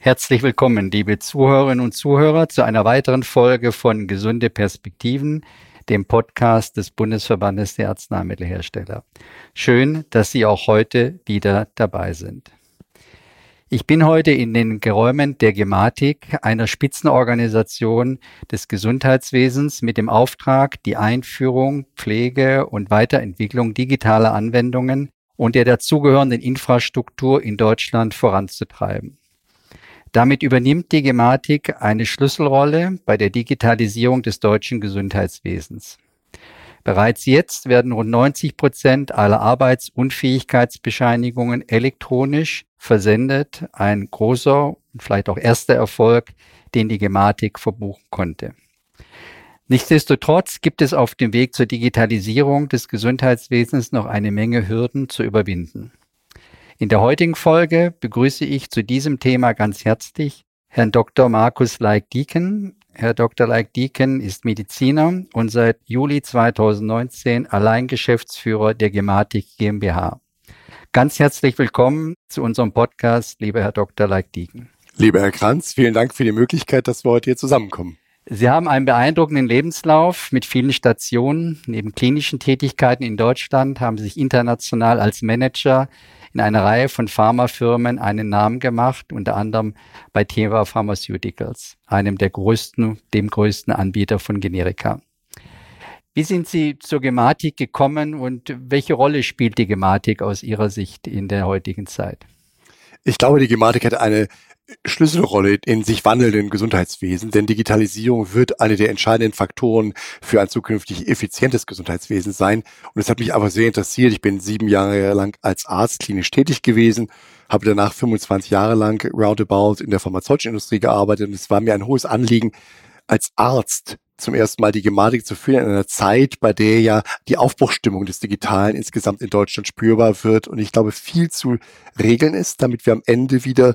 Herzlich willkommen, liebe Zuhörerinnen und Zuhörer, zu einer weiteren Folge von Gesunde Perspektiven, dem Podcast des Bundesverbandes der Arzneimittelhersteller. Schön, dass Sie auch heute wieder dabei sind. Ich bin heute in den Geräumen der Gematik, einer Spitzenorganisation des Gesundheitswesens mit dem Auftrag, die Einführung, Pflege und Weiterentwicklung digitaler Anwendungen und der dazugehörenden Infrastruktur in Deutschland voranzutreiben. Damit übernimmt die Gematik eine Schlüsselrolle bei der Digitalisierung des deutschen Gesundheitswesens. Bereits jetzt werden rund 90 Prozent aller Arbeitsunfähigkeitsbescheinigungen elektronisch versendet. Ein großer und vielleicht auch erster Erfolg, den die Gematik verbuchen konnte. Nichtsdestotrotz gibt es auf dem Weg zur Digitalisierung des Gesundheitswesens noch eine Menge Hürden zu überwinden. In der heutigen Folge begrüße ich zu diesem Thema ganz herzlich Herrn Dr. Markus Leik-Dieken. Herr Dr. Leik-Dieken ist Mediziner und seit Juli 2019 allein Geschäftsführer der Gematik GmbH. Ganz herzlich willkommen zu unserem Podcast, lieber Herr Dr. Leik-Dieken. Lieber Herr Kranz, vielen Dank für die Möglichkeit, dass wir heute hier zusammenkommen. Sie haben einen beeindruckenden Lebenslauf mit vielen Stationen. Neben klinischen Tätigkeiten in Deutschland haben Sie sich international als Manager in einer Reihe von Pharmafirmen einen Namen gemacht, unter anderem bei Teva Pharmaceuticals, einem der größten, dem größten Anbieter von Generika. Wie sind Sie zur Gematik gekommen und welche Rolle spielt die Gematik aus Ihrer Sicht in der heutigen Zeit? Ich glaube, die Gematik hat eine Schlüsselrolle in sich wandelnden Gesundheitswesen, denn Digitalisierung wird eine der entscheidenden Faktoren für ein zukünftig effizientes Gesundheitswesen sein. Und es hat mich aber sehr interessiert. Ich bin sieben Jahre lang als Arzt klinisch tätig gewesen, habe danach 25 Jahre lang roundabout in der pharmazeutischen Industrie gearbeitet und es war mir ein hohes Anliegen, als Arzt zum ersten Mal die Gematik zu führen in einer Zeit, bei der ja die Aufbruchstimmung des Digitalen insgesamt in Deutschland spürbar wird und ich glaube viel zu regeln ist, damit wir am Ende wieder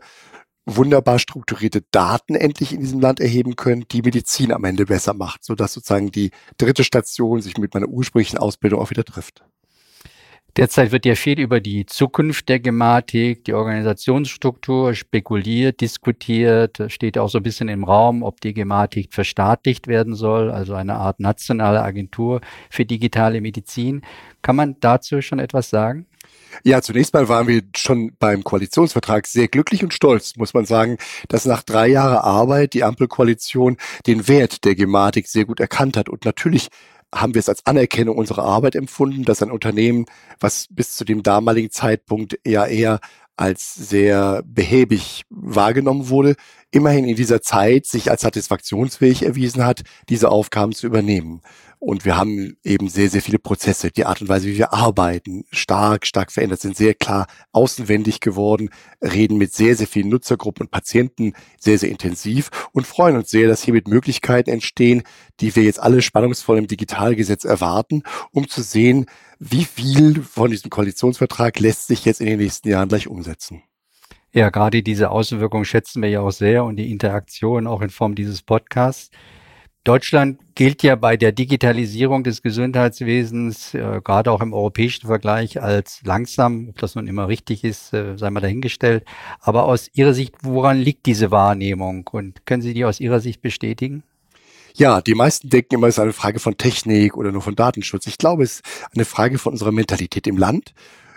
wunderbar strukturierte Daten endlich in diesem Land erheben können, die Medizin am Ende besser macht, sodass sozusagen die dritte Station sich mit meiner ursprünglichen Ausbildung auch wieder trifft. Derzeit wird ja viel über die Zukunft der Gematik, die Organisationsstruktur spekuliert, diskutiert. Steht auch so ein bisschen im Raum, ob die Gematik verstaatlicht werden soll, also eine Art nationale Agentur für digitale Medizin. Kann man dazu schon etwas sagen? Ja, zunächst mal waren wir schon beim Koalitionsvertrag sehr glücklich und stolz, muss man sagen, dass nach drei Jahren Arbeit die Ampelkoalition den Wert der Gematik sehr gut erkannt hat. Und natürlich haben wir es als Anerkennung unserer Arbeit empfunden, dass ein Unternehmen, was bis zu dem damaligen Zeitpunkt eher eher als sehr behäbig wahrgenommen wurde, immerhin in dieser Zeit sich als satisfaktionsfähig erwiesen hat, diese Aufgaben zu übernehmen. Und wir haben eben sehr, sehr viele Prozesse. Die Art und Weise, wie wir arbeiten, stark, stark verändert, sind sehr klar außenwendig geworden, reden mit sehr, sehr vielen Nutzergruppen und Patienten sehr, sehr intensiv und freuen uns sehr, dass hiermit Möglichkeiten entstehen, die wir jetzt alle spannungsvoll im Digitalgesetz erwarten, um zu sehen, wie viel von diesem Koalitionsvertrag lässt sich jetzt in den nächsten Jahren gleich umsetzen. Ja, gerade diese Auswirkungen schätzen wir ja auch sehr und die Interaktion auch in Form dieses Podcasts. Deutschland gilt ja bei der Digitalisierung des Gesundheitswesens, äh, gerade auch im europäischen Vergleich, als langsam. Ob das nun immer richtig ist, äh, sei mal dahingestellt. Aber aus Ihrer Sicht, woran liegt diese Wahrnehmung? Und können Sie die aus Ihrer Sicht bestätigen? Ja, die meisten denken immer, es ist eine Frage von Technik oder nur von Datenschutz. Ich glaube, es ist eine Frage von unserer Mentalität im Land.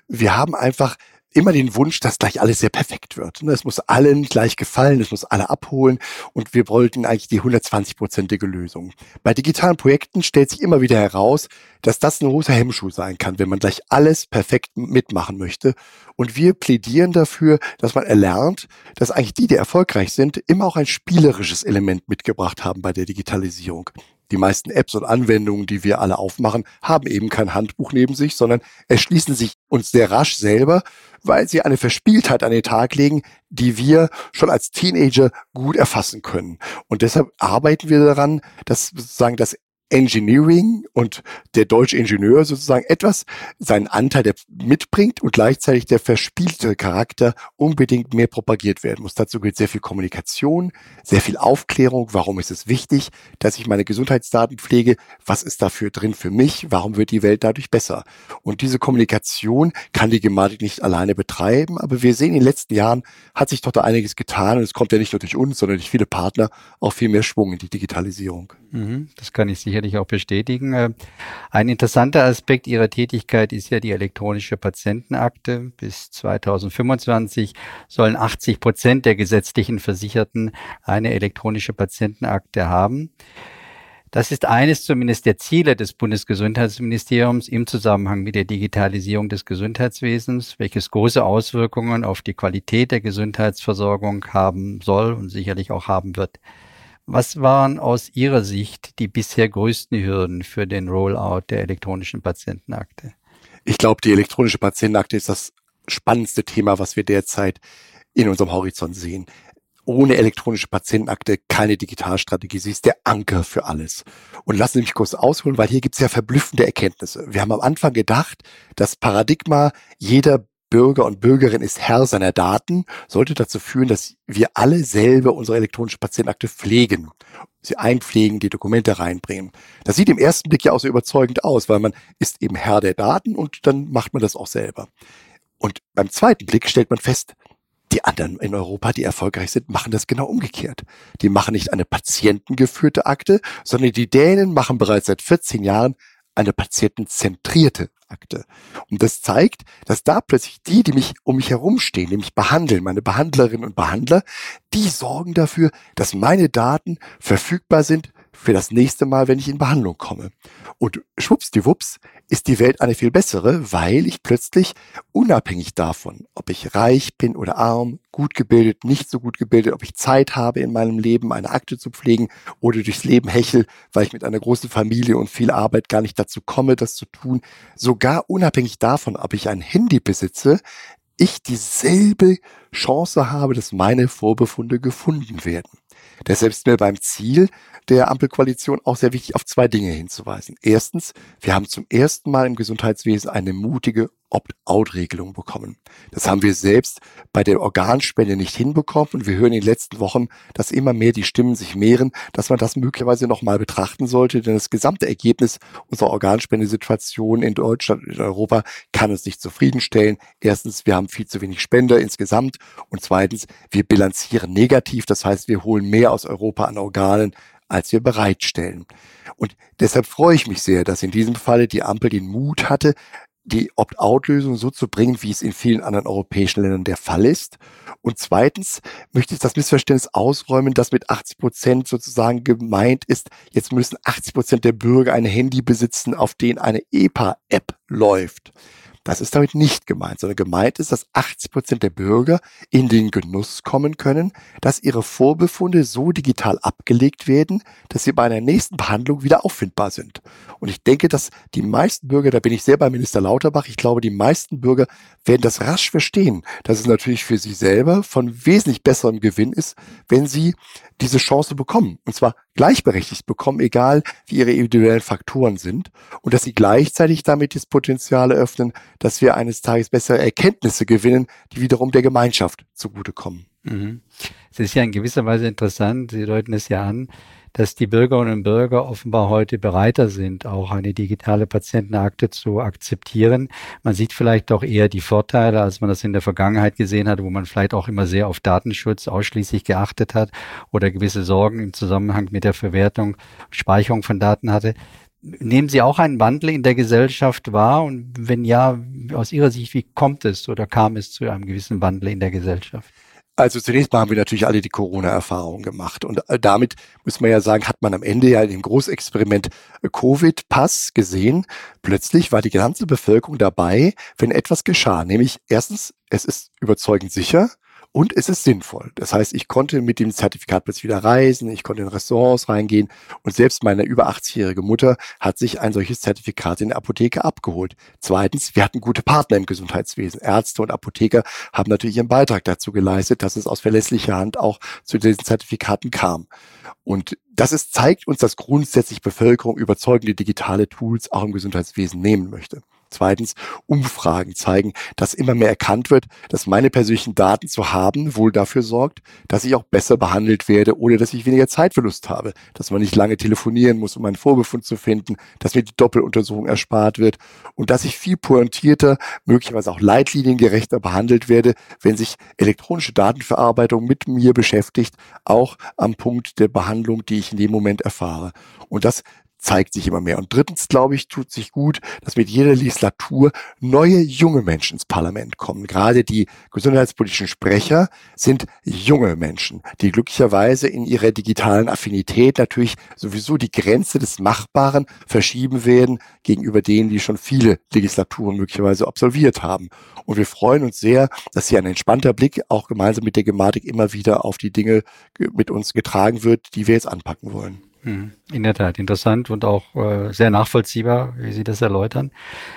Wir haben einfach immer den Wunsch, dass gleich alles sehr perfekt wird. Ne, es muss allen gleich gefallen, es muss alle abholen und wir wollten eigentlich die 120-prozentige Lösung. Bei digitalen Projekten stellt sich immer wieder heraus, dass das ein großer Hemmschuh sein kann, wenn man gleich alles perfekt mitmachen möchte. Und wir plädieren dafür, dass man erlernt, dass eigentlich die, die erfolgreich sind, immer auch ein spielerisches Element mitgebracht haben bei der Digitalisierung. Die meisten Apps und Anwendungen, die wir alle aufmachen, haben eben kein Handbuch neben sich, sondern erschließen sich uns sehr rasch selber, weil sie eine Verspieltheit an den Tag legen, die wir schon als Teenager gut erfassen können. Und deshalb arbeiten wir daran, dass sozusagen das Engineering und der deutsche Ingenieur sozusagen etwas seinen Anteil der mitbringt und gleichzeitig der verspielte Charakter unbedingt mehr propagiert werden muss. Dazu gehört sehr viel Kommunikation, sehr viel Aufklärung. Warum ist es wichtig, dass ich meine Gesundheitsdaten pflege? Was ist dafür drin für mich? Warum wird die Welt dadurch besser? Und diese Kommunikation kann die Gematik nicht alleine betreiben. Aber wir sehen in den letzten Jahren hat sich doch da einiges getan und es kommt ja nicht nur durch uns, sondern durch viele Partner auch viel mehr Schwung in die Digitalisierung. Mhm, das kann ich sicherlich auch bestätigen. Äh, ein interessanter Aspekt Ihrer Tätigkeit ist ja die elektronische Patientenakte. Bis 2025 sollen 80 Prozent der gesetzlichen Versicherten eine elektronische Patientenakte haben. Das ist eines zumindest der Ziele des Bundesgesundheitsministeriums im Zusammenhang mit der Digitalisierung des Gesundheitswesens, welches große Auswirkungen auf die Qualität der Gesundheitsversorgung haben soll und sicherlich auch haben wird. Was waren aus Ihrer Sicht die bisher größten Hürden für den Rollout der elektronischen Patientenakte? Ich glaube, die elektronische Patientenakte ist das spannendste Thema, was wir derzeit in unserem Horizont sehen. Ohne elektronische Patientenakte keine Digitalstrategie. Sie ist der Anker für alles. Und lassen Sie mich kurz ausholen, weil hier gibt es ja verblüffende Erkenntnisse. Wir haben am Anfang gedacht, das Paradigma, jeder Bürger und Bürgerin ist Herr seiner Daten, sollte dazu führen, dass wir alle selber unsere elektronische Patientenakte pflegen, sie einpflegen, die Dokumente reinbringen. Das sieht im ersten Blick ja auch so überzeugend aus, weil man ist eben Herr der Daten und dann macht man das auch selber. Und beim zweiten Blick stellt man fest, die anderen in Europa, die erfolgreich sind, machen das genau umgekehrt. Die machen nicht eine patientengeführte Akte, sondern die Dänen machen bereits seit 14 Jahren eine patientenzentrierte Akte. Und das zeigt, dass da plötzlich die, die mich um mich herumstehen, mich behandeln, meine Behandlerinnen und Behandler, die sorgen dafür, dass meine Daten verfügbar sind für das nächste Mal, wenn ich in Behandlung komme. Und schwuppsdiwupps ist die Welt eine viel bessere, weil ich plötzlich unabhängig davon, ob ich reich bin oder arm, gut gebildet, nicht so gut gebildet, ob ich Zeit habe in meinem Leben, eine Akte zu pflegen oder durchs Leben hechel, weil ich mit einer großen Familie und viel Arbeit gar nicht dazu komme, das zu tun, sogar unabhängig davon, ob ich ein Handy besitze, ich dieselbe Chance habe, dass meine Vorbefunde gefunden werden. Deshalb ist mir beim Ziel der Ampelkoalition auch sehr wichtig, auf zwei Dinge hinzuweisen. Erstens, wir haben zum ersten Mal im Gesundheitswesen eine mutige Opt-out-Regelung bekommen. Das haben wir selbst bei der Organspende nicht hinbekommen und wir hören in den letzten Wochen, dass immer mehr die Stimmen sich mehren, dass man das möglicherweise nochmal betrachten sollte, denn das gesamte Ergebnis unserer Organspendesituation in Deutschland und in Europa kann uns nicht zufriedenstellen. Erstens, wir haben viel zu wenig Spender insgesamt und zweitens, wir bilanzieren negativ, das heißt, wir holen mehr aus Europa an Organen, als wir bereitstellen. Und deshalb freue ich mich sehr, dass in diesem Falle die Ampel den Mut hatte, die Opt-out-Lösung so zu bringen, wie es in vielen anderen europäischen Ländern der Fall ist. Und zweitens möchte ich das Missverständnis ausräumen, dass mit 80 Prozent sozusagen gemeint ist, jetzt müssen 80 Prozent der Bürger ein Handy besitzen, auf dem eine EPA-App läuft. Das ist damit nicht gemeint, sondern gemeint ist, dass 80 Prozent der Bürger in den Genuss kommen können, dass ihre Vorbefunde so digital abgelegt werden, dass sie bei einer nächsten Behandlung wieder auffindbar sind. Und ich denke, dass die meisten Bürger, da bin ich sehr bei Minister Lauterbach, ich glaube, die meisten Bürger werden das rasch verstehen, dass es natürlich für sie selber von wesentlich besserem Gewinn ist, wenn sie diese Chance bekommen. Und zwar gleichberechtigt bekommen, egal wie ihre individuellen Faktoren sind. Und dass sie gleichzeitig damit das Potenzial eröffnen, dass wir eines Tages bessere Erkenntnisse gewinnen, die wiederum der Gemeinschaft zugutekommen. Mhm. Es ist ja in gewisser Weise interessant, Sie deuten es ja an, dass die Bürgerinnen und Bürger offenbar heute bereiter sind, auch eine digitale Patientenakte zu akzeptieren. Man sieht vielleicht doch eher die Vorteile, als man das in der Vergangenheit gesehen hat, wo man vielleicht auch immer sehr auf Datenschutz ausschließlich geachtet hat oder gewisse Sorgen im Zusammenhang mit der Verwertung, Speicherung von Daten hatte. Nehmen Sie auch einen Wandel in der Gesellschaft wahr? Und wenn ja, aus Ihrer Sicht, wie kommt es oder kam es zu einem gewissen Wandel in der Gesellschaft? Also zunächst mal haben wir natürlich alle die Corona-Erfahrung gemacht. Und äh, damit muss man ja sagen, hat man am Ende ja in dem Großexperiment äh, Covid-Pass gesehen. Plötzlich war die ganze Bevölkerung dabei, wenn etwas geschah. Nämlich erstens, es ist überzeugend sicher. Und es ist sinnvoll. Das heißt, ich konnte mit dem Zertifikat plötzlich wieder reisen, ich konnte in Restaurants reingehen und selbst meine über 80-jährige Mutter hat sich ein solches Zertifikat in der Apotheke abgeholt. Zweitens, wir hatten gute Partner im Gesundheitswesen. Ärzte und Apotheker haben natürlich ihren Beitrag dazu geleistet, dass es aus verlässlicher Hand auch zu diesen Zertifikaten kam. Und das ist, zeigt uns, dass grundsätzlich Bevölkerung überzeugende digitale Tools auch im Gesundheitswesen nehmen möchte. Zweitens, Umfragen zeigen, dass immer mehr erkannt wird, dass meine persönlichen Daten zu haben wohl dafür sorgt, dass ich auch besser behandelt werde, ohne dass ich weniger Zeitverlust habe, dass man nicht lange telefonieren muss, um einen Vorbefund zu finden, dass mir die Doppeluntersuchung erspart wird und dass ich viel pointierter, möglicherweise auch leitliniengerechter behandelt werde, wenn sich elektronische Datenverarbeitung mit mir beschäftigt, auch am Punkt der Behandlung, die ich in dem Moment erfahre. Und das zeigt sich immer mehr. Und drittens, glaube ich, tut sich gut, dass mit jeder Legislatur neue junge Menschen ins Parlament kommen. Gerade die gesundheitspolitischen Sprecher sind junge Menschen, die glücklicherweise in ihrer digitalen Affinität natürlich sowieso die Grenze des Machbaren verschieben werden gegenüber denen, die schon viele Legislaturen möglicherweise absolviert haben. Und wir freuen uns sehr, dass hier ein entspannter Blick auch gemeinsam mit der Gematik immer wieder auf die Dinge mit uns getragen wird, die wir jetzt anpacken wollen. Hm, in der Tat, interessant und auch äh, sehr nachvollziehbar, wie Sie das erläutern.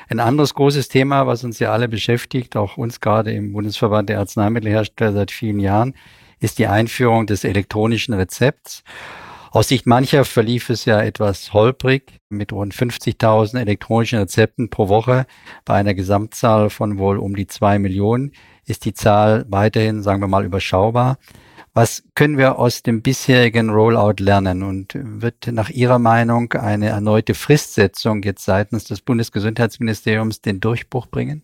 Ein anderes großes Thema, was uns ja alle beschäftigt, auch uns gerade im Bundesverband der Arzneimittelhersteller seit vielen Jahren, ist die Einführung des elektronischen Rezepts. Aus Sicht mancher verlief es ja etwas holprig mit rund 50.000 elektronischen Rezepten pro Woche bei einer Gesamtzahl von wohl um die zwei Millionen ist die Zahl weiterhin, sagen wir mal, überschaubar. Was können wir aus dem bisherigen Rollout lernen und wird nach Ihrer Meinung eine erneute Fristsetzung jetzt seitens des Bundesgesundheitsministeriums den Durchbruch bringen?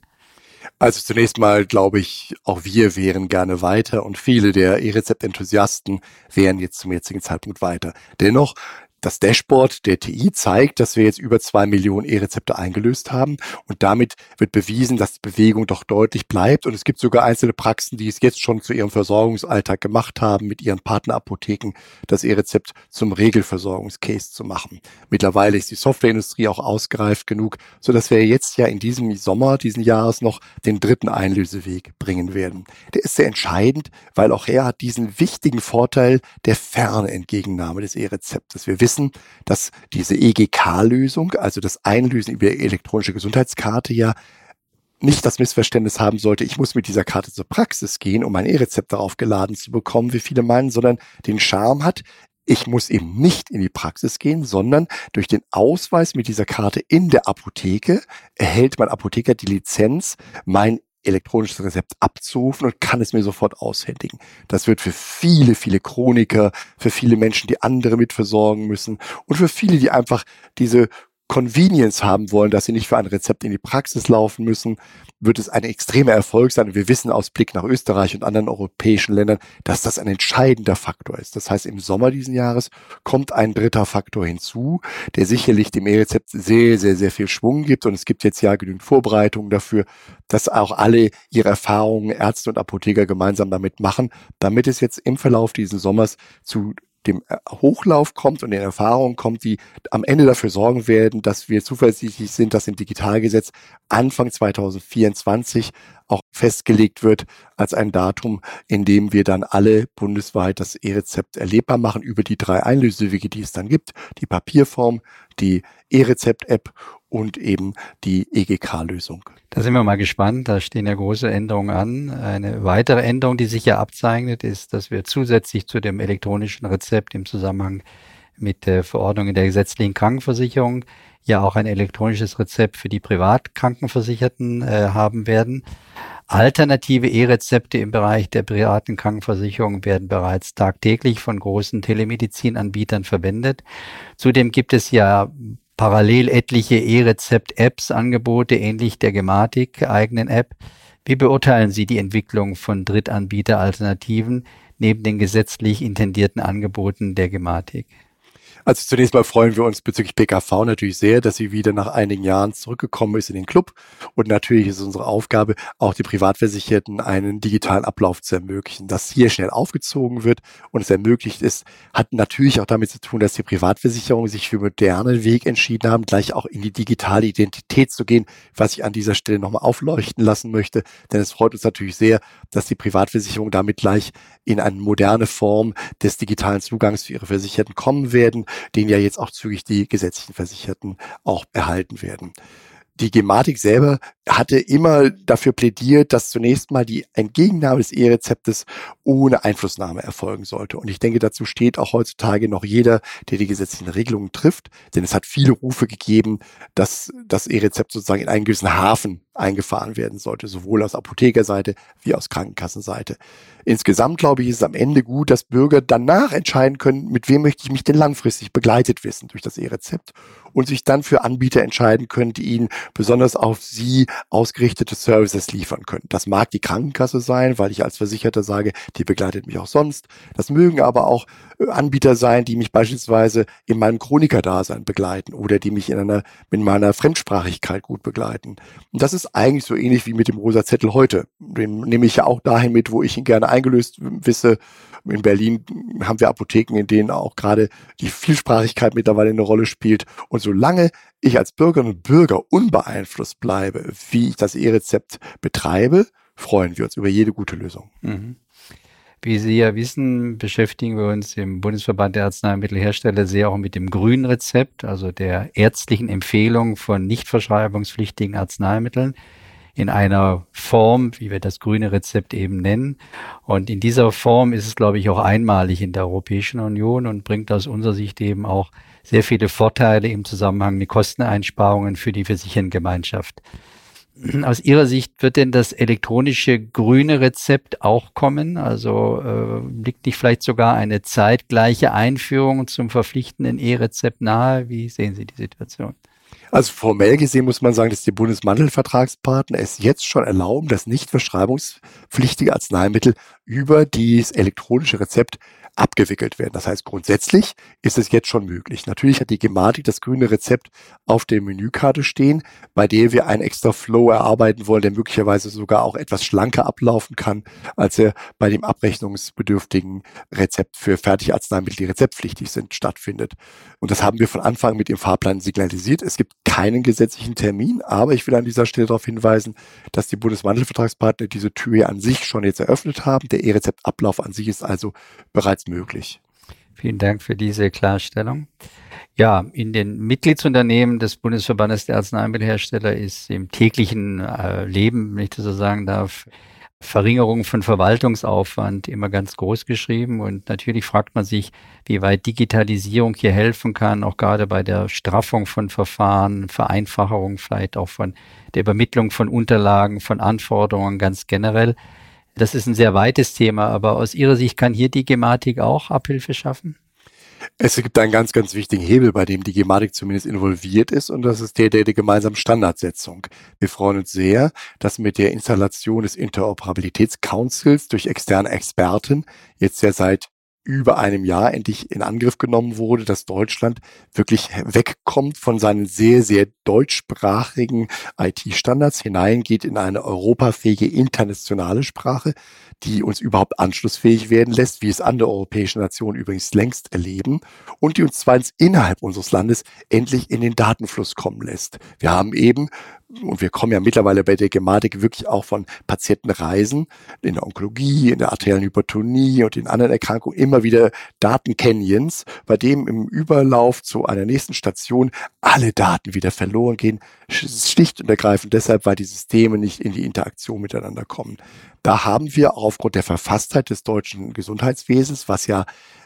Also zunächst mal glaube ich, auch wir wären gerne weiter und viele der E-Rezept-Enthusiasten wären jetzt zum jetzigen Zeitpunkt weiter. Dennoch das Dashboard der TI zeigt, dass wir jetzt über zwei Millionen E-Rezepte eingelöst haben und damit wird bewiesen, dass die Bewegung doch deutlich bleibt und es gibt sogar einzelne Praxen, die es jetzt schon zu ihrem Versorgungsalltag gemacht haben, mit ihren Partnerapotheken das E-Rezept zum Regelversorgungscase zu machen. Mittlerweile ist die Softwareindustrie auch ausgereift genug, so dass wir jetzt ja in diesem Sommer diesen Jahres noch den dritten Einlöseweg bringen werden. Der ist sehr entscheidend, weil auch er hat diesen wichtigen Vorteil der Fernentgegennahme des E-Rezeptes. Wir wissen, wissen, dass diese EGK-Lösung, also das Einlösen über elektronische Gesundheitskarte ja nicht das Missverständnis haben sollte, ich muss mit dieser Karte zur Praxis gehen, um mein E-Rezept darauf geladen zu bekommen, wie viele meinen, sondern den Charme hat, ich muss eben nicht in die Praxis gehen, sondern durch den Ausweis mit dieser Karte in der Apotheke erhält mein Apotheker die Lizenz, mein elektronisches Rezept abzurufen und kann es mir sofort aushändigen. Das wird für viele, viele Chroniker, für viele Menschen, die andere mitversorgen müssen und für viele, die einfach diese Convenience haben wollen, dass sie nicht für ein Rezept in die Praxis laufen müssen, wird es ein extremer Erfolg sein. Wir wissen aus Blick nach Österreich und anderen europäischen Ländern, dass das ein entscheidender Faktor ist. Das heißt, im Sommer diesen Jahres kommt ein dritter Faktor hinzu, der sicherlich dem E-Rezept sehr, sehr, sehr viel Schwung gibt. Und es gibt jetzt ja genügend Vorbereitungen dafür, dass auch alle ihre Erfahrungen, Ärzte und Apotheker gemeinsam damit machen, damit es jetzt im Verlauf dieses Sommers zu dem äh, Hochlauf kommt und den Erfahrungen kommt, die am Ende dafür sorgen werden, dass wir zuversichtlich sind, dass im Digitalgesetz Anfang 2024 auch festgelegt wird als ein Datum, in dem wir dann alle bundesweit das E-Rezept erlebbar machen über die drei Einlösewege, die es dann gibt, die Papierform, die E-Rezept-App und eben die EGK-Lösung. Da sind wir mal gespannt. Da stehen ja große Änderungen an. Eine weitere Änderung, die sich ja abzeichnet, ist, dass wir zusätzlich zu dem elektronischen Rezept im Zusammenhang mit der Verordnung in der gesetzlichen Krankenversicherung ja auch ein elektronisches Rezept für die Privatkrankenversicherten äh, haben werden. Alternative E-Rezepte im Bereich der privaten Krankenversicherung werden bereits tagtäglich von großen Telemedizinanbietern verwendet. Zudem gibt es ja parallel etliche E-Rezept-Apps, Angebote ähnlich der Gematik eigenen App. Wie beurteilen Sie die Entwicklung von Drittanbieter-Alternativen neben den gesetzlich intendierten Angeboten der Gematik? Also zunächst mal freuen wir uns bezüglich PKV natürlich sehr, dass sie wieder nach einigen Jahren zurückgekommen ist in den Club. Und natürlich ist unsere Aufgabe, auch die Privatversicherten einen digitalen Ablauf zu ermöglichen. Dass hier schnell aufgezogen wird und es ermöglicht ist, hat natürlich auch damit zu tun, dass die Privatversicherungen sich für modernen Weg entschieden haben, gleich auch in die digitale Identität zu gehen, was ich an dieser Stelle nochmal aufleuchten lassen möchte. Denn es freut uns natürlich sehr, dass die Privatversicherungen damit gleich in eine moderne Form des digitalen Zugangs für ihre Versicherten kommen werden den ja jetzt auch zügig die gesetzlichen Versicherten auch erhalten werden. Die Gematik selber hatte immer dafür plädiert, dass zunächst mal die Entgegennahme des E-Rezeptes ohne Einflussnahme erfolgen sollte. Und ich denke, dazu steht auch heutzutage noch jeder, der die gesetzlichen Regelungen trifft. Denn es hat viele Rufe gegeben, dass das E-Rezept sozusagen in einen gewissen Hafen eingefahren werden sollte, sowohl aus Apothekerseite wie aus Krankenkassenseite. Insgesamt glaube ich, ist es am Ende gut, dass Bürger danach entscheiden können, mit wem möchte ich mich denn langfristig begleitet wissen durch das E-Rezept und sich dann für Anbieter entscheiden können, die ihnen besonders auf sie ausgerichtete Services liefern können. Das mag die Krankenkasse sein, weil ich als Versicherter sage, die begleitet mich auch sonst. Das mögen aber auch äh, Anbieter sein, die mich beispielsweise in meinem Chronikerdasein begleiten oder die mich in einer, in meiner Fremdsprachigkeit gut begleiten. Und das ist eigentlich so ähnlich wie mit dem rosa Zettel heute. Den nehme ich ja auch dahin mit, wo ich ihn gerne eingelöst wisse. In Berlin haben wir Apotheken, in denen auch gerade die Vielsprachigkeit mittlerweile eine Rolle spielt. Und solange ich als Bürgerinnen und Bürger unbeeinflusst bleibe, wie ich das E-Rezept betreibe, freuen wir uns über jede gute Lösung. Mhm. Wie Sie ja wissen, beschäftigen wir uns im Bundesverband der Arzneimittelhersteller sehr auch mit dem grünen Rezept, also der ärztlichen Empfehlung von nicht verschreibungspflichtigen Arzneimitteln in einer Form, wie wir das grüne Rezept eben nennen. Und in dieser Form ist es, glaube ich, auch einmalig in der Europäischen Union und bringt aus unserer Sicht eben auch sehr viele Vorteile im Zusammenhang mit Kosteneinsparungen für die Versichertengemeinschaft. Aus Ihrer Sicht wird denn das elektronische grüne Rezept auch kommen? Also äh, liegt nicht vielleicht sogar eine zeitgleiche Einführung zum verpflichtenden E-Rezept nahe? Wie sehen Sie die Situation? Also formell gesehen muss man sagen, dass die Bundesmantelvertragspartner es jetzt schon erlauben, dass nicht verschreibungspflichtige Arzneimittel über dieses elektronische Rezept abgewickelt werden. Das heißt, grundsätzlich ist es jetzt schon möglich. Natürlich hat die Gematik das grüne Rezept auf der Menükarte stehen, bei der wir einen extra Flow erarbeiten wollen, der möglicherweise sogar auch etwas schlanker ablaufen kann, als er bei dem abrechnungsbedürftigen Rezept für Fertigarzneimittel, die rezeptpflichtig sind, stattfindet. Und das haben wir von Anfang mit dem Fahrplan signalisiert. Es gibt keinen gesetzlichen Termin, aber ich will an dieser Stelle darauf hinweisen, dass die Bundesmantelvertragspartner diese Tür an sich schon jetzt eröffnet haben. Der E-Rezeptablauf an sich ist also bereits möglich. Vielen Dank für diese Klarstellung. Ja, in den Mitgliedsunternehmen des Bundesverbandes der Arzneimittelhersteller ist im täglichen äh, Leben, wenn ich das so sagen darf, Verringerung von Verwaltungsaufwand immer ganz groß geschrieben. Und natürlich fragt man sich, wie weit Digitalisierung hier helfen kann, auch gerade bei der Straffung von Verfahren, Vereinfachung vielleicht auch von der Übermittlung von Unterlagen, von Anforderungen ganz generell. Das ist ein sehr weites Thema, aber aus Ihrer Sicht kann hier die Gematik auch Abhilfe schaffen? Es gibt einen ganz, ganz wichtigen Hebel, bei dem die Gematik zumindest involviert ist, und das ist der der, der gemeinsamen Standardsetzung. Wir freuen uns sehr, dass mit der Installation des Interoperabilitätscouncils durch externe Experten jetzt ja seit über einem Jahr endlich in Angriff genommen wurde, dass Deutschland wirklich wegkommt von seinen sehr, sehr deutschsprachigen IT-Standards, hineingeht in eine europafähige internationale Sprache, die uns überhaupt anschlussfähig werden lässt, wie es andere europäische Nationen übrigens längst erleben, und die uns zweitens innerhalb unseres Landes endlich in den Datenfluss kommen lässt. Wir haben eben und wir kommen ja mittlerweile bei der Gematik wirklich auch von Patientenreisen in der Onkologie, in der arteriellen Hypertonie und in anderen Erkrankungen immer wieder Datencanyons, bei dem im Überlauf zu einer nächsten Station alle Daten wieder verloren gehen, schlicht und ergreifend deshalb, weil die Systeme nicht in die Interaktion miteinander kommen. Da haben wir aufgrund der Verfasstheit des deutschen Gesundheitswesens, was ja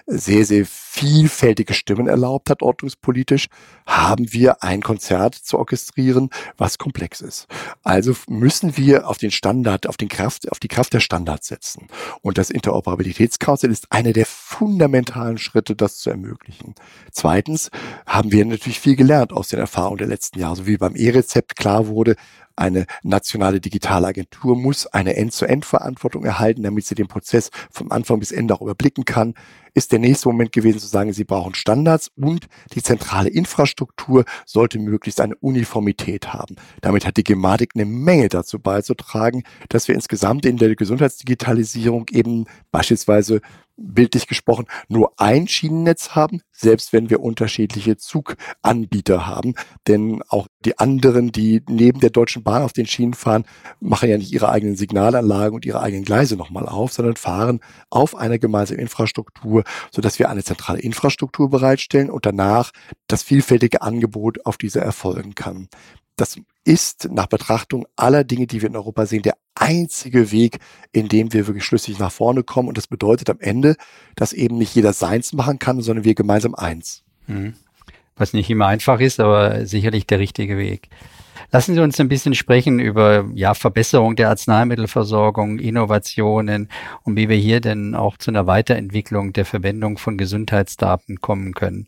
sehr, sehr vielfältige Stimmen erlaubt hat, ordnungspolitisch, haben wir ein Konzert zu orchestrieren, was komplex ist. Also müssen wir auf den Standard, auf den Kraft, auf die Kraft der Standards setzen. Und das Interoperabilitätscouncil ist eine der fundamentalen Schritte, das zu ermöglichen. Zweitens haben wir natürlich viel gelernt aus den Erfahrungen der letzten Jahre. So wie beim E-Rezept klar wurde, eine nationale digitale Agentur muss eine End-zu-End-Verantwortung erhalten, damit sie den Prozess vom Anfang bis Ende auch überblicken kann. Ist der nächste Moment gewesen zu sagen, sie brauchen Standards und die zentrale Infrastruktur sollte möglichst eine Uniformität haben. Damit hat die Gematik eine Menge dazu beizutragen, dass wir insgesamt in der Gesundheitsdigitalisierung eben beispielsweise bildlich gesprochen nur ein Schienennetz haben, selbst wenn wir unterschiedliche Zuganbieter haben. Denn auch die anderen, die neben der Deutschen Bahn auf den Schienen fahren, machen ja nicht ihre eigenen Signalanlagen und ihre eigenen Gleise nochmal auf, sondern fahren auf einer gemeinsamen Infrastruktur, sodass wir eine zentrale Infrastruktur bereitstellen und danach das vielfältige Angebot auf diese erfolgen kann. Das ist nach Betrachtung aller Dinge, die wir in Europa sehen, der einzige Weg, in dem wir wirklich schlüssig nach vorne kommen. Und das bedeutet am Ende, dass eben nicht jeder seins machen kann, sondern wir gemeinsam eins. Mhm. Was nicht immer einfach ist, aber sicherlich der richtige Weg. Lassen Sie uns ein bisschen sprechen über ja, Verbesserung der Arzneimittelversorgung, Innovationen und wie wir hier denn auch zu einer Weiterentwicklung der Verwendung von Gesundheitsdaten kommen können.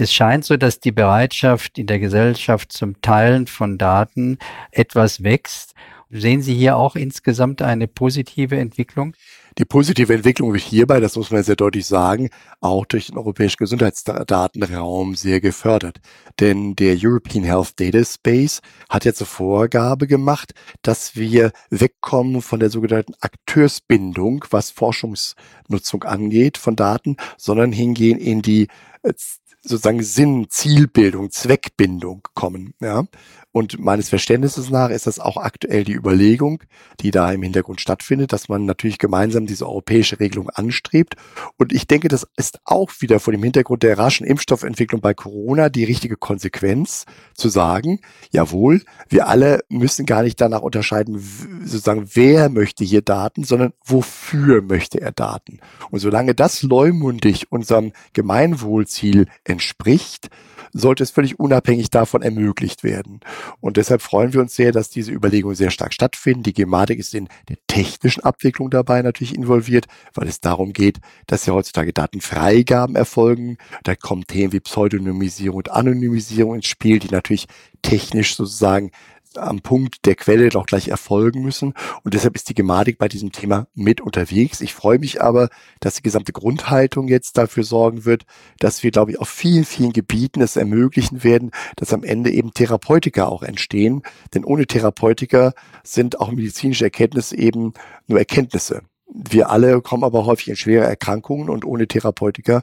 Es scheint so, dass die Bereitschaft in der Gesellschaft zum Teilen von Daten etwas wächst. Sehen Sie hier auch insgesamt eine positive Entwicklung? Die positive Entwicklung wird hierbei, das muss man sehr deutlich sagen, auch durch den europäischen Gesundheitsdatenraum sehr gefördert. Denn der European Health Data Space hat jetzt eine Vorgabe gemacht, dass wir wegkommen von der sogenannten Akteursbindung, was Forschungsnutzung angeht von Daten, sondern hingehen in die äh, sozusagen Sinn, Zielbildung, Zweckbindung kommen. Ja? Und meines Verständnisses nach ist das auch aktuell die Überlegung, die da im Hintergrund stattfindet, dass man natürlich gemeinsam diese europäische Regelung anstrebt. Und ich denke, das ist auch wieder vor dem Hintergrund der raschen Impfstoffentwicklung bei Corona die richtige Konsequenz, zu sagen, jawohl, wir alle müssen gar nicht danach unterscheiden, sozusagen, wer möchte hier Daten, sondern wofür möchte er Daten. Und solange das leumundig unserem Gemeinwohlziel entspricht, sollte es völlig unabhängig davon ermöglicht werden. Und deshalb freuen wir uns sehr, dass diese Überlegungen sehr stark stattfinden. Die Gematik ist in der technischen Abwicklung dabei natürlich involviert, weil es darum geht, dass ja heutzutage Datenfreigaben erfolgen. Da kommen Themen wie Pseudonymisierung und Anonymisierung ins Spiel, die natürlich technisch sozusagen am Punkt der Quelle doch gleich erfolgen müssen. Und deshalb ist die Gematik bei diesem Thema mit unterwegs. Ich freue mich aber, dass die gesamte Grundhaltung jetzt dafür sorgen wird, dass wir, glaube ich, auf vielen, vielen Gebieten es ermöglichen werden, dass am Ende eben Therapeutika auch entstehen. Denn ohne Therapeutika sind auch medizinische Erkenntnisse eben nur Erkenntnisse. Wir alle kommen aber häufig in schwere Erkrankungen und ohne Therapeutika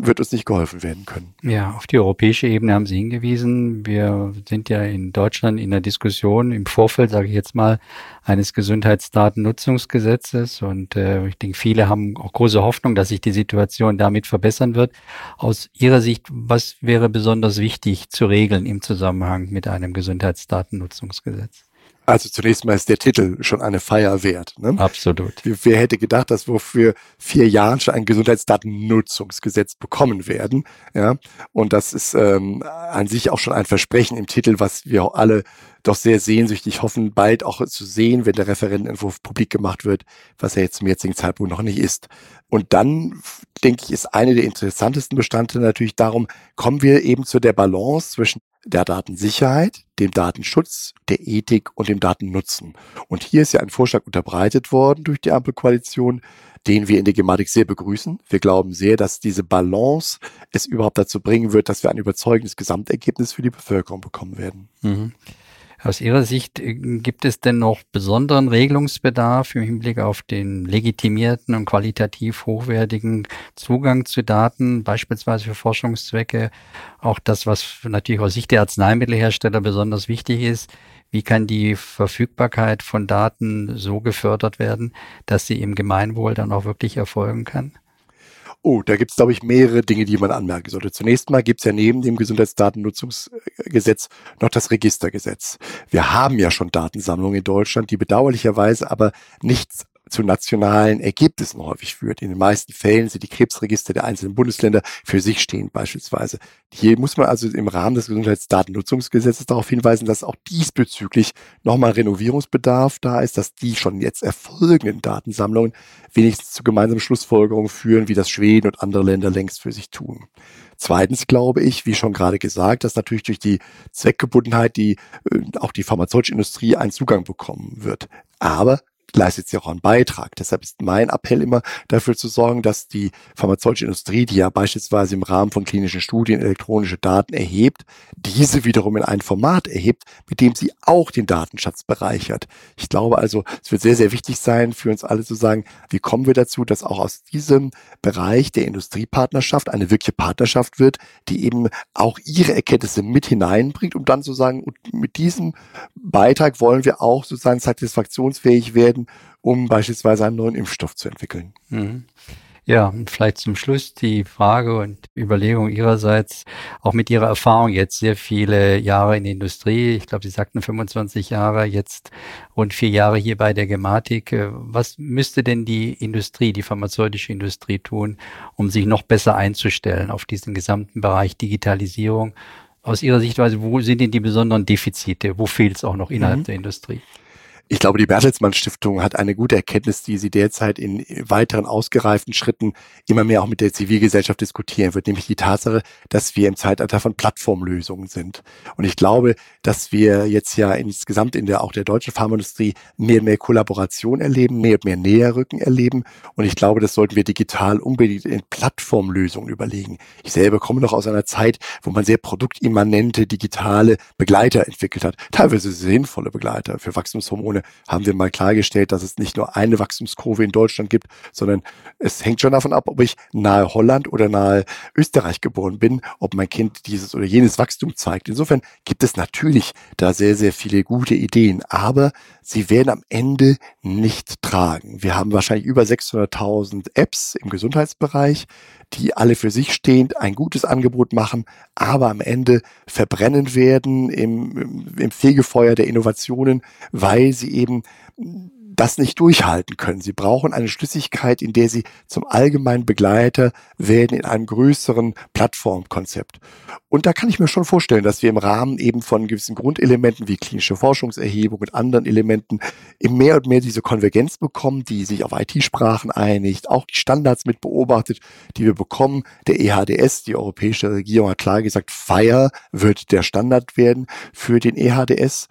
wird uns nicht geholfen werden können. Ja, auf die europäische Ebene haben Sie hingewiesen. Wir sind ja in Deutschland in der Diskussion im Vorfeld, sage ich jetzt mal, eines Gesundheitsdatennutzungsgesetzes. Und äh, ich denke, viele haben auch große Hoffnung, dass sich die Situation damit verbessern wird. Aus Ihrer Sicht, was wäre besonders wichtig zu regeln im Zusammenhang mit einem Gesundheitsdatennutzungsgesetz? Also zunächst mal ist der Titel schon eine Feier wert. Ne? Absolut. Wer hätte gedacht, dass wir für vier Jahren schon ein Gesundheitsdatennutzungsgesetz bekommen werden? Ja, und das ist ähm, an sich auch schon ein Versprechen im Titel, was wir auch alle doch sehr sehnsüchtig hoffen, bald auch zu sehen, wenn der Referentenentwurf publik gemacht wird, was er jetzt zum jetzigen Zeitpunkt noch nicht ist. Und dann, denke ich, ist eine der interessantesten Bestandteile natürlich darum, kommen wir eben zu der Balance zwischen der Datensicherheit, dem Datenschutz, der Ethik und dem Datennutzen. Und hier ist ja ein Vorschlag unterbreitet worden durch die Ampelkoalition, den wir in der Gematik sehr begrüßen. Wir glauben sehr, dass diese Balance es überhaupt dazu bringen wird, dass wir ein überzeugendes Gesamtergebnis für die Bevölkerung bekommen werden. Mhm. Aus Ihrer Sicht äh, gibt es denn noch besonderen Regelungsbedarf im Hinblick auf den legitimierten und qualitativ hochwertigen Zugang zu Daten, beispielsweise für Forschungszwecke? Auch das, was natürlich aus Sicht der Arzneimittelhersteller besonders wichtig ist. Wie kann die Verfügbarkeit von Daten so gefördert werden, dass sie im Gemeinwohl dann auch wirklich erfolgen kann? Oh, da gibt es, glaube ich, mehrere Dinge, die man anmerken sollte. Zunächst mal gibt es ja neben dem Gesundheitsdatennutzungsgesetz noch das Registergesetz. Wir haben ja schon Datensammlungen in Deutschland, die bedauerlicherweise aber nichts zu nationalen Ergebnissen häufig führt. In den meisten Fällen sind die Krebsregister der einzelnen Bundesländer für sich stehend beispielsweise. Hier muss man also im Rahmen des Gesundheitsdatennutzungsgesetzes darauf hinweisen, dass auch diesbezüglich nochmal Renovierungsbedarf da ist, dass die schon jetzt erfolgenden Datensammlungen wenigstens zu gemeinsamen Schlussfolgerungen führen, wie das Schweden und andere Länder längst für sich tun. Zweitens glaube ich, wie schon gerade gesagt, dass natürlich durch die Zweckgebundenheit die äh, auch die pharmazeutische Industrie einen Zugang bekommen wird. Aber leistet sie auch einen Beitrag. Deshalb ist mein Appell immer dafür zu sorgen, dass die pharmazeutische Industrie, die ja beispielsweise im Rahmen von klinischen Studien elektronische Daten erhebt, diese wiederum in ein Format erhebt, mit dem sie auch den Datenschatz bereichert. Ich glaube also, es wird sehr, sehr wichtig sein für uns alle zu sagen, wie kommen wir dazu, dass auch aus diesem Bereich der Industriepartnerschaft eine wirkliche Partnerschaft wird, die eben auch ihre Erkenntnisse mit hineinbringt, um dann zu sagen, mit diesem Beitrag wollen wir auch sozusagen satisfaktionsfähig werden, werden, um beispielsweise einen neuen Impfstoff zu entwickeln. Mhm. Ja, und vielleicht zum Schluss die Frage und Überlegung Ihrerseits, auch mit Ihrer Erfahrung jetzt sehr viele Jahre in der Industrie, ich glaube, Sie sagten 25 Jahre, jetzt rund vier Jahre hier bei der Gematik. Was müsste denn die Industrie, die pharmazeutische Industrie tun, um sich noch besser einzustellen auf diesen gesamten Bereich Digitalisierung? Aus Ihrer Sichtweise, wo sind denn die besonderen Defizite? Wo fehlt es auch noch innerhalb mhm. der Industrie? Ich glaube, die Bertelsmann Stiftung hat eine gute Erkenntnis, die sie derzeit in weiteren ausgereiften Schritten immer mehr auch mit der Zivilgesellschaft diskutieren wird, nämlich die Tatsache, dass wir im Zeitalter von Plattformlösungen sind. Und ich glaube, dass wir jetzt ja insgesamt in der auch der deutschen Pharmaindustrie mehr und mehr Kollaboration erleben, mehr und mehr Näherrücken erleben. Und ich glaube, das sollten wir digital unbedingt in Plattformlösungen überlegen. Ich selber komme noch aus einer Zeit, wo man sehr produktimmanente digitale Begleiter entwickelt hat, teilweise sinnvolle Begleiter für Wachstumshormone haben wir mal klargestellt, dass es nicht nur eine Wachstumskurve in Deutschland gibt, sondern es hängt schon davon ab, ob ich nahe Holland oder nahe Österreich geboren bin, ob mein Kind dieses oder jenes Wachstum zeigt. Insofern gibt es natürlich da sehr, sehr viele gute Ideen, aber sie werden am Ende nicht tragen. Wir haben wahrscheinlich über 600.000 Apps im Gesundheitsbereich, die alle für sich stehend ein gutes Angebot machen, aber am Ende verbrennen werden im, im Fegefeuer der Innovationen, weil sie eben das nicht durchhalten können. Sie brauchen eine Schlüssigkeit, in der sie zum allgemeinen Begleiter werden in einem größeren Plattformkonzept. Und da kann ich mir schon vorstellen, dass wir im Rahmen eben von gewissen Grundelementen wie klinische Forschungserhebung und anderen Elementen im mehr und mehr diese Konvergenz bekommen, die sich auf IT-Sprachen einigt, auch die Standards mit beobachtet, die wir bekommen. Der EHDS, die europäische Regierung hat klar gesagt, FIRE wird der Standard werden für den EHDS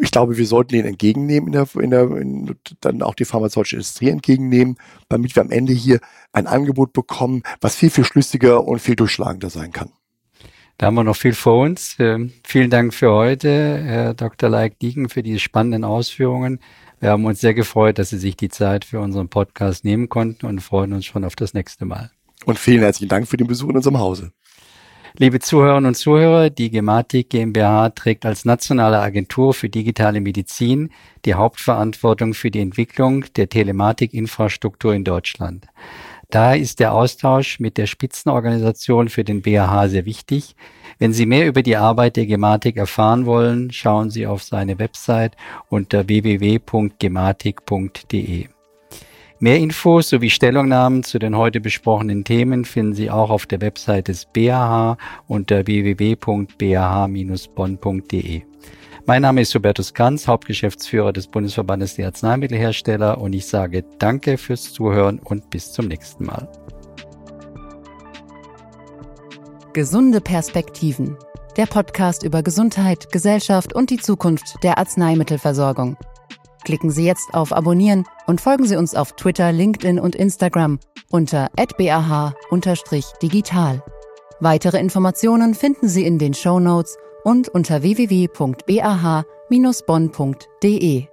ich glaube, wir sollten den entgegennehmen, in der, in der, in, dann auch die pharmazeutische Industrie entgegennehmen, damit wir am Ende hier ein Angebot bekommen, was viel, viel schlüssiger und viel durchschlagender sein kann. Da haben wir noch viel vor uns. Ähm, vielen Dank für heute, Herr Dr. Leik-Dieken, für diese spannenden Ausführungen. Wir haben uns sehr gefreut, dass Sie sich die Zeit für unseren Podcast nehmen konnten und freuen uns schon auf das nächste Mal. Und vielen herzlichen Dank für den Besuch in unserem Hause. Liebe Zuhörerinnen und Zuhörer, die Gematik GmbH trägt als nationale Agentur für digitale Medizin die Hauptverantwortung für die Entwicklung der Telematikinfrastruktur in Deutschland. Daher ist der Austausch mit der Spitzenorganisation für den BAH sehr wichtig. Wenn Sie mehr über die Arbeit der Gematik erfahren wollen, schauen Sie auf seine Website unter www.gematik.de. Mehr Infos sowie Stellungnahmen zu den heute besprochenen Themen finden Sie auch auf der Website des BAH unter www.bah-bonn.de. Mein Name ist Hubertus Kanz, Hauptgeschäftsführer des Bundesverbandes der Arzneimittelhersteller und ich sage Danke fürs Zuhören und bis zum nächsten Mal. Gesunde Perspektiven. Der Podcast über Gesundheit, Gesellschaft und die Zukunft der Arzneimittelversorgung. Klicken Sie jetzt auf Abonnieren und folgen Sie uns auf Twitter, LinkedIn und Instagram unter bah-digital. Weitere Informationen finden Sie in den Show Notes und unter www.bah-bonn.de.